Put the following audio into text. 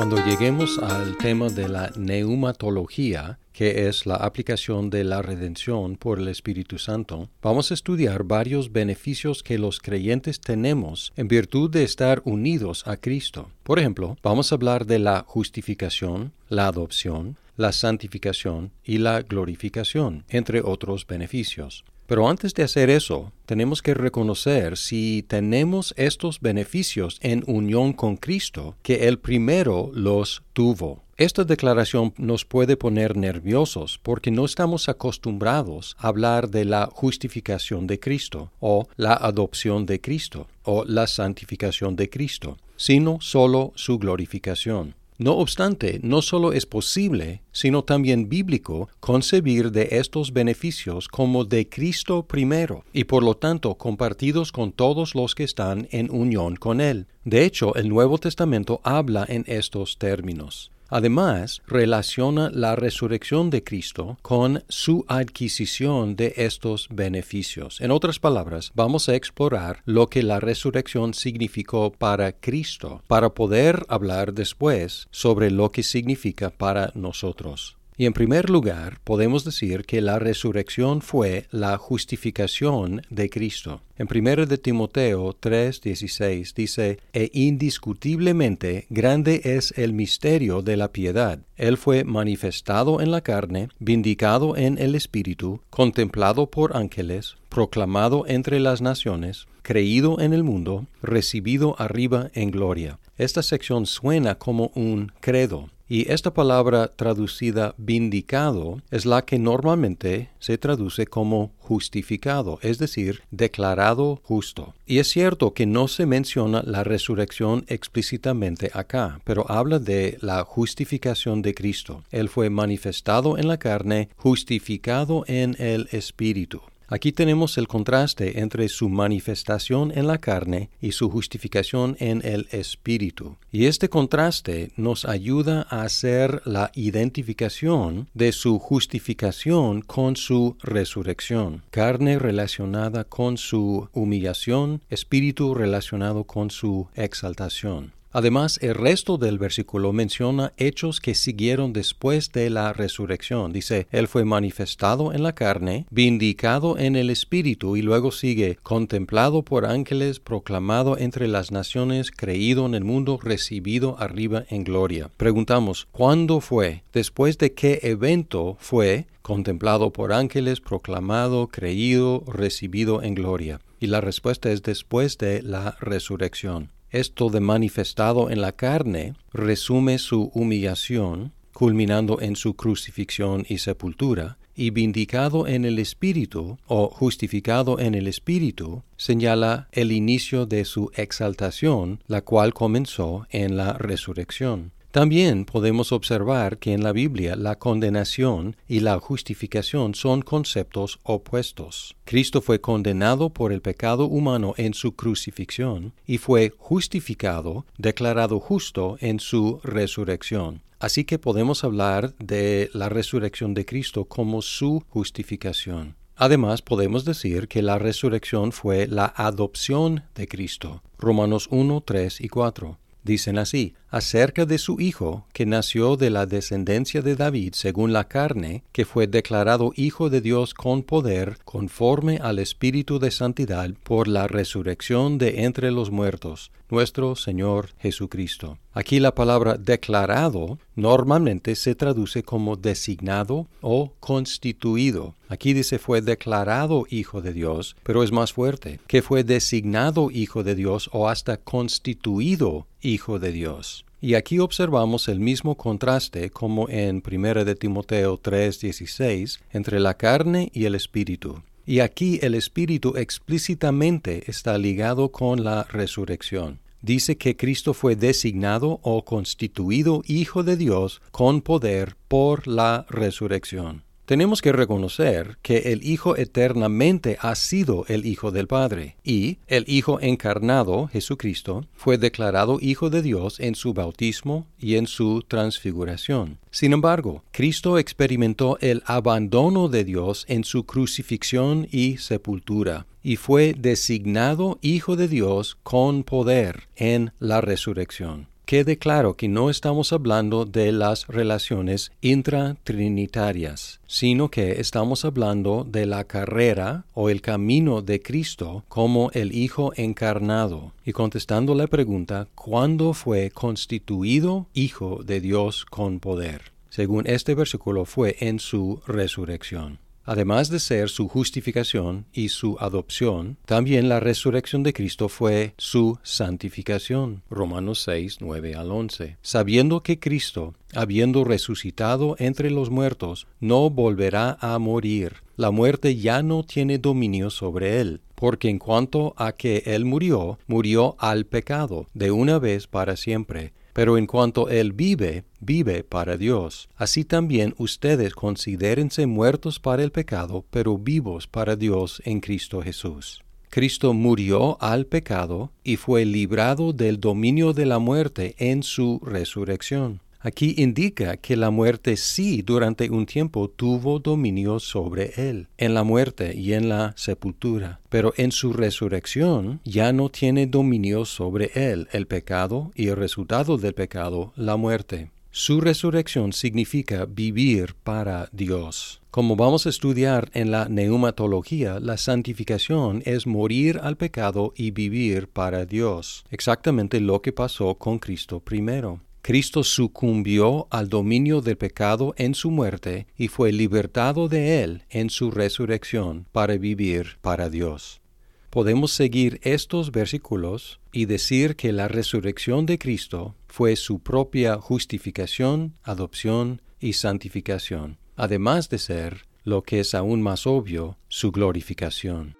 Cuando lleguemos al tema de la neumatología, que es la aplicación de la redención por el Espíritu Santo, vamos a estudiar varios beneficios que los creyentes tenemos en virtud de estar unidos a Cristo. Por ejemplo, vamos a hablar de la justificación, la adopción, la santificación y la glorificación, entre otros beneficios. Pero antes de hacer eso, tenemos que reconocer si tenemos estos beneficios en unión con Cristo, que Él primero los tuvo. Esta declaración nos puede poner nerviosos porque no estamos acostumbrados a hablar de la justificación de Cristo o la adopción de Cristo o la santificación de Cristo, sino solo su glorificación. No obstante, no solo es posible, sino también bíblico concebir de estos beneficios como de Cristo primero y por lo tanto compartidos con todos los que están en unión con Él. De hecho, el Nuevo Testamento habla en estos términos. Además, relaciona la resurrección de Cristo con su adquisición de estos beneficios. En otras palabras, vamos a explorar lo que la resurrección significó para Cristo, para poder hablar después sobre lo que significa para nosotros. Y en primer lugar, podemos decir que la resurrección fue la justificación de Cristo. En 1 de Timoteo 3:16 dice, E indiscutiblemente grande es el misterio de la piedad. Él fue manifestado en la carne, vindicado en el Espíritu, contemplado por ángeles, proclamado entre las naciones, creído en el mundo, recibido arriba en gloria. Esta sección suena como un credo y esta palabra traducida vindicado es la que normalmente se traduce como justificado, es decir, declarado justo. Y es cierto que no se menciona la resurrección explícitamente acá, pero habla de la justificación de Cristo. Él fue manifestado en la carne, justificado en el Espíritu. Aquí tenemos el contraste entre su manifestación en la carne y su justificación en el Espíritu. Y este contraste nos ayuda a hacer la identificación de su justificación con su resurrección. Carne relacionada con su humillación, espíritu relacionado con su exaltación. Además, el resto del versículo menciona hechos que siguieron después de la resurrección. Dice, Él fue manifestado en la carne, vindicado en el Espíritu, y luego sigue, contemplado por ángeles, proclamado entre las naciones, creído en el mundo, recibido arriba en gloria. Preguntamos, ¿cuándo fue? ¿Después de qué evento fue? contemplado por ángeles, proclamado, creído, recibido en gloria. Y la respuesta es después de la resurrección. Esto de manifestado en la carne resume su humillación, culminando en su crucifixión y sepultura, y vindicado en el Espíritu o justificado en el Espíritu señala el inicio de su exaltación, la cual comenzó en la resurrección. También podemos observar que en la Biblia la condenación y la justificación son conceptos opuestos. Cristo fue condenado por el pecado humano en su crucifixión y fue justificado, declarado justo en su resurrección. Así que podemos hablar de la resurrección de Cristo como su justificación. Además, podemos decir que la resurrección fue la adopción de Cristo. Romanos 1, 3 y 4. Dicen así, acerca de su Hijo, que nació de la descendencia de David según la carne, que fue declarado Hijo de Dios con poder, conforme al Espíritu de Santidad, por la resurrección de entre los muertos, nuestro Señor Jesucristo. Aquí la palabra declarado normalmente se traduce como designado o constituido. Aquí dice fue declarado Hijo de Dios, pero es más fuerte, que fue designado Hijo de Dios o hasta constituido Hijo de Dios. Y aquí observamos el mismo contraste como en 1 de Timoteo 3:16 entre la carne y el espíritu. Y aquí el espíritu explícitamente está ligado con la resurrección. Dice que Cristo fue designado o constituido Hijo de Dios con poder por la resurrección. Tenemos que reconocer que el Hijo eternamente ha sido el Hijo del Padre y el Hijo encarnado, Jesucristo, fue declarado Hijo de Dios en su bautismo y en su transfiguración. Sin embargo, Cristo experimentó el abandono de Dios en su crucifixión y sepultura, y fue designado Hijo de Dios con poder en la resurrección quede claro que no estamos hablando de las relaciones intratrinitarias, sino que estamos hablando de la carrera o el camino de Cristo como el Hijo encarnado. Y contestando la pregunta, ¿cuándo fue constituido Hijo de Dios con poder? Según este versículo fue en su resurrección. Además de ser su justificación y su adopción, también la resurrección de Cristo fue su santificación. Romanos 6, 9 al 11. Sabiendo que Cristo, habiendo resucitado entre los muertos, no volverá a morir. La muerte ya no tiene dominio sobre él, porque en cuanto a que él murió, murió al pecado, de una vez para siempre pero en cuanto Él vive, vive para Dios. Así también ustedes considérense muertos para el pecado, pero vivos para Dios en Cristo Jesús. Cristo murió al pecado y fue librado del dominio de la muerte en su resurrección. Aquí indica que la muerte sí durante un tiempo tuvo dominio sobre él, en la muerte y en la sepultura, pero en su resurrección ya no tiene dominio sobre él el pecado y el resultado del pecado, la muerte. Su resurrección significa vivir para Dios. Como vamos a estudiar en la neumatología, la santificación es morir al pecado y vivir para Dios, exactamente lo que pasó con Cristo primero. Cristo sucumbió al dominio del pecado en su muerte y fue libertado de él en su resurrección para vivir para Dios. Podemos seguir estos versículos y decir que la resurrección de Cristo fue su propia justificación, adopción y santificación, además de ser, lo que es aún más obvio, su glorificación.